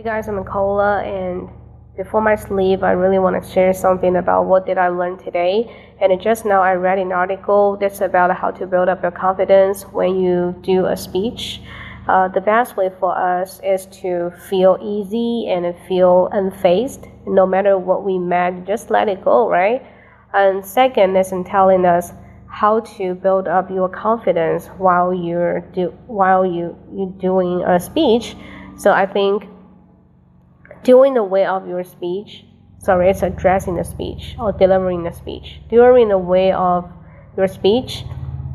Hey guys, I'm Nicola and before my sleep I really want to share something about what did I learn today. And just now I read an article that's about how to build up your confidence when you do a speech. Uh, the best way for us is to feel easy and feel unfazed. No matter what we met, just let it go, right? And second is in telling us how to build up your confidence while you're do while you you doing a speech. So I think during the way of your speech, sorry, it's addressing the speech or delivering the speech. During the way of your speech,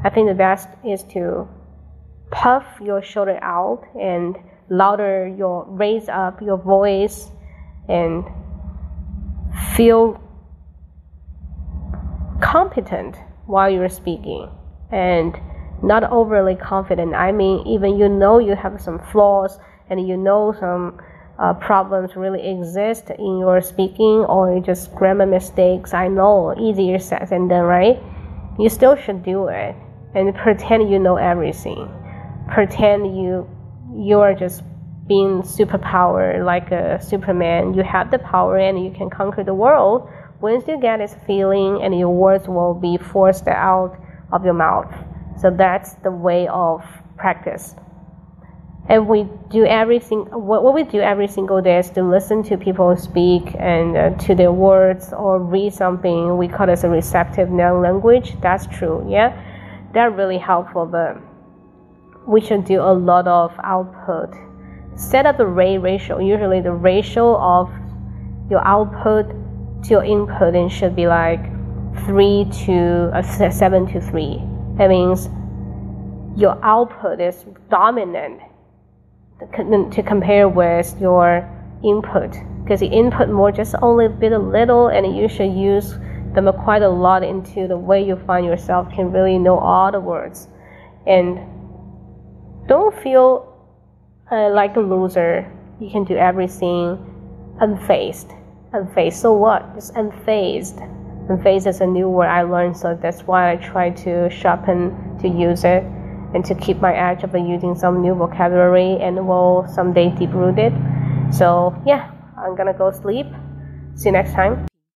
I think the best is to puff your shoulder out and louder your raise up your voice and feel competent while you're speaking and not overly confident. I mean, even you know you have some flaws and you know some uh, problems really exist in your speaking or just grammar mistakes. I know easier said than done, right? You still should do it and pretend you know everything. Pretend you you are just being superpower like a Superman. You have the power and you can conquer the world. Once you get this feeling, and your words will be forced out of your mouth. So that's the way of practice and we do everything what, what we do every single day is to listen to people speak and uh, to their words or read something we call it a receptive language. That's true yeah? That's really helpful but we should do a lot of output. Set up the rate ratio. Usually the ratio of your output to your input and should be like 3 to uh, 7 to 3 that means your output is dominant to compare with your input. Because the input more just only a bit a little and you should use them quite a lot into the way you find yourself can really know all the words. And don't feel uh, like a loser. You can do everything unfazed. Unfazed so what? Just unfazed. Unfazed is a new word i learned so that's why i try to sharpen to use it and to keep my edge of using some new vocabulary and will someday deep rooted. So yeah, I'm gonna go sleep. See you next time.